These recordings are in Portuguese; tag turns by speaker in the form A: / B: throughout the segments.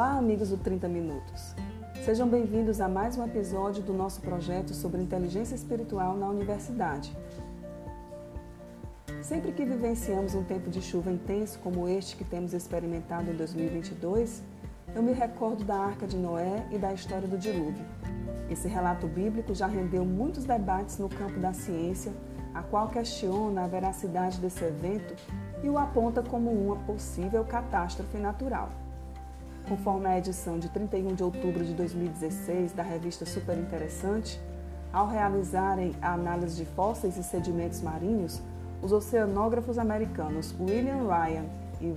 A: Olá, amigos do 30 Minutos. Sejam bem-vindos a mais um episódio do nosso projeto sobre inteligência espiritual na universidade. Sempre que vivenciamos um tempo de chuva intenso como este que temos experimentado em 2022, eu me recordo da Arca de Noé e da história do dilúvio. Esse relato bíblico já rendeu muitos debates no campo da ciência, a qual questiona a veracidade desse evento e o aponta como uma possível catástrofe natural. Conforme a edição de 31 de outubro de 2016 da revista Super Interessante, ao realizarem a análise de fósseis e sedimentos marinhos, os oceanógrafos americanos William Ryan e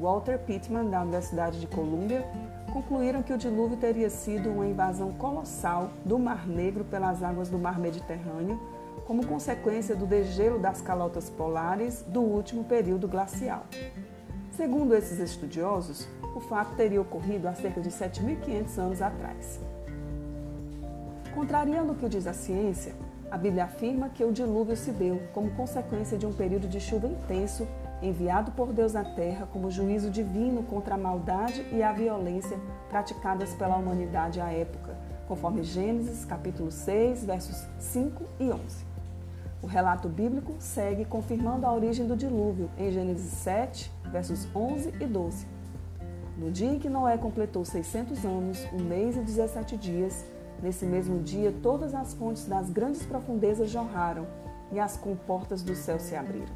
A: Walter Pittman, da Universidade de Colômbia, concluíram que o dilúvio teria sido uma invasão colossal do Mar Negro pelas águas do Mar Mediterrâneo, como consequência do degelo das calotas polares do último período glacial. Segundo esses estudiosos, o fato teria ocorrido há cerca de 7.500 anos atrás. Contrariando o que diz a ciência, a Bíblia afirma que o dilúvio se deu como consequência de um período de chuva intenso enviado por Deus na terra como juízo divino contra a maldade e a violência praticadas pela humanidade à época, conforme Gênesis capítulo 6, versos 5 e 11. O relato bíblico segue confirmando a origem do dilúvio em Gênesis 7, versos 11 e 12. No dia em que Noé completou 600 anos, um mês e 17 dias, nesse mesmo dia todas as fontes das grandes profundezas jorraram e as comportas do céu se abriram.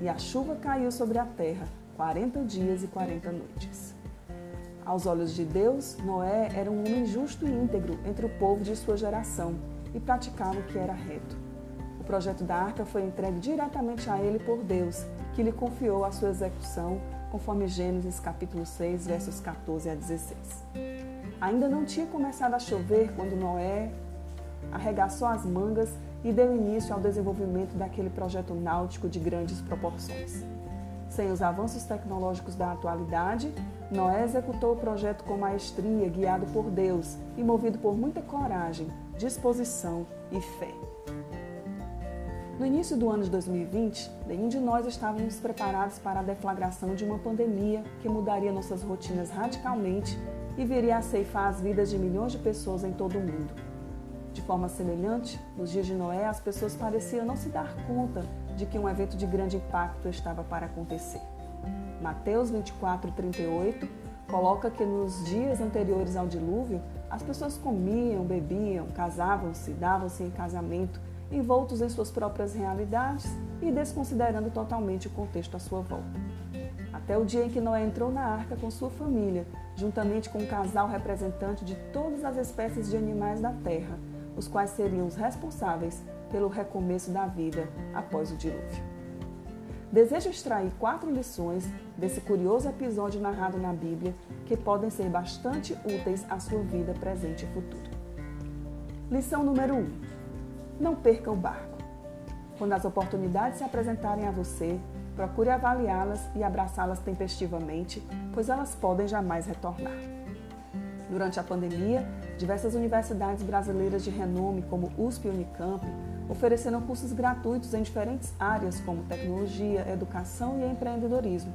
A: E a chuva caiu sobre a terra 40 dias e 40 noites. Aos olhos de Deus, Noé era um homem justo e íntegro entre o povo de sua geração e praticava o que era reto. O projeto da arca foi entregue diretamente a ele por Deus, que lhe confiou a sua execução, conforme Gênesis capítulo 6, versos 14 a 16. Ainda não tinha começado a chover quando Noé arregaçou as mangas e deu início ao desenvolvimento daquele projeto náutico de grandes proporções. Sem os avanços tecnológicos da atualidade, Noé executou o projeto com maestria, guiado por Deus e movido por muita coragem, disposição e fé. No início do ano de 2020, nenhum de nós estávamos preparados para a deflagração de uma pandemia que mudaria nossas rotinas radicalmente e viria a ceifar as vidas de milhões de pessoas em todo o mundo. De forma semelhante, nos dias de Noé, as pessoas pareciam não se dar conta de que um evento de grande impacto estava para acontecer. Mateus 24, 38 coloca que nos dias anteriores ao dilúvio, as pessoas comiam, bebiam, casavam-se, davam-se em casamento envoltos em suas próprias realidades e desconsiderando totalmente o contexto à sua volta. Até o dia em que Noé entrou na arca com sua família, juntamente com um casal representante de todas as espécies de animais da terra, os quais seriam os responsáveis pelo recomeço da vida após o dilúvio. Desejo extrair quatro lições desse curioso episódio narrado na Bíblia que podem ser bastante úteis à sua vida presente e futuro. Lição número 1. Um, não perca o barco. Quando as oportunidades se apresentarem a você, procure avaliá-las e abraçá-las tempestivamente, pois elas podem jamais retornar. Durante a pandemia, diversas universidades brasileiras de renome, como USP e Unicamp, ofereceram cursos gratuitos em diferentes áreas como tecnologia, educação e empreendedorismo,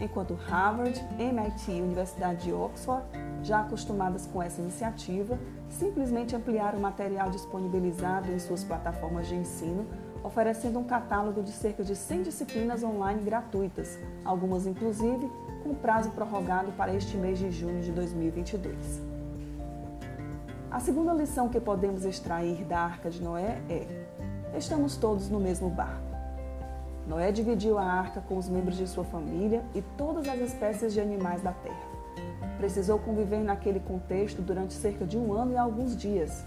A: enquanto Harvard, MIT e Universidade de Oxford, já acostumadas com essa iniciativa, simplesmente ampliaram o material disponibilizado em suas plataformas de ensino, oferecendo um catálogo de cerca de 100 disciplinas online gratuitas, algumas inclusive com prazo prorrogado para este mês de junho de 2022. A segunda lição que podemos extrair da Arca de Noé é: estamos todos no mesmo barco. Noé dividiu a arca com os membros de sua família e todas as espécies de animais da terra. Precisou conviver naquele contexto durante cerca de um ano e alguns dias.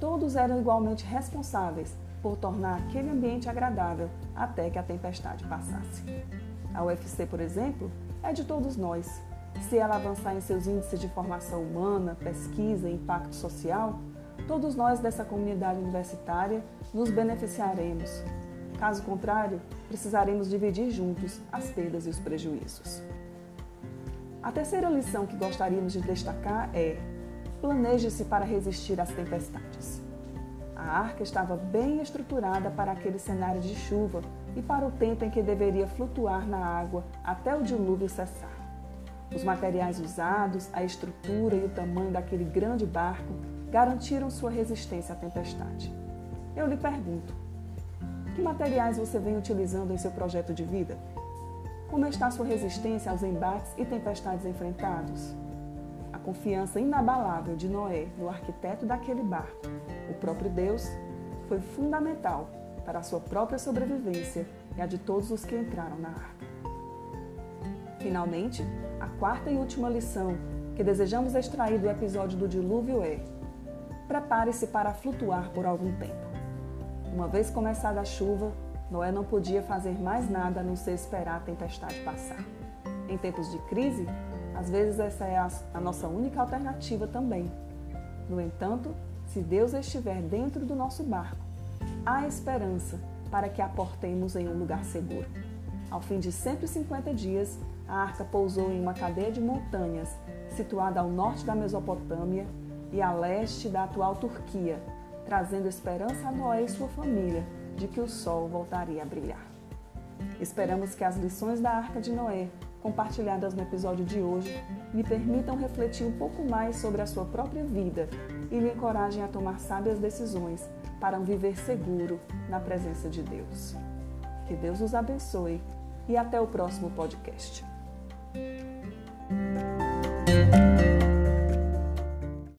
A: Todos eram igualmente responsáveis por tornar aquele ambiente agradável até que a tempestade passasse. A UFC, por exemplo, é de todos nós. Se ela avançar em seus índices de formação humana, pesquisa e impacto social, todos nós dessa comunidade universitária nos beneficiaremos, Caso contrário, precisaremos dividir juntos as perdas e os prejuízos. A terceira lição que gostaríamos de destacar é: planeje-se para resistir às tempestades. A arca estava bem estruturada para aquele cenário de chuva e para o tempo em que deveria flutuar na água até o dilúvio cessar. Os materiais usados, a estrutura e o tamanho daquele grande barco garantiram sua resistência à tempestade. Eu lhe pergunto: que materiais você vem utilizando em seu projeto de vida? Como está sua resistência aos embates e tempestades enfrentados? A confiança inabalável de Noé no arquiteto daquele barco, o próprio Deus, foi fundamental para a sua própria sobrevivência e a de todos os que entraram na arca. Finalmente, a quarta e última lição que desejamos extrair do episódio do dilúvio é: prepare-se para flutuar por algum tempo. Uma vez começada a chuva, Noé não podia fazer mais nada a não ser esperar a tempestade passar. Em tempos de crise, às vezes essa é a, nossa única alternativa também. No entanto, se Deus estiver dentro do nosso barco, há esperança para que aportemos em um lugar seguro. Ao fim de 150 dias, a arca pousou em uma cadeia de montanhas situada ao norte da Mesopotâmia e a leste da atual Turquia, trazendo esperança a Noé e sua família de que o sol voltaria a brilhar. Esperamos que as lições da Arca de Noé, compartilhadas no episódio de hoje, lhe permitam refletir um pouco mais sobre a sua própria vida e lhe encorajem a tomar sábias decisões para um viver seguro na presença de Deus. Que Deus os abençoe e até o próximo podcast.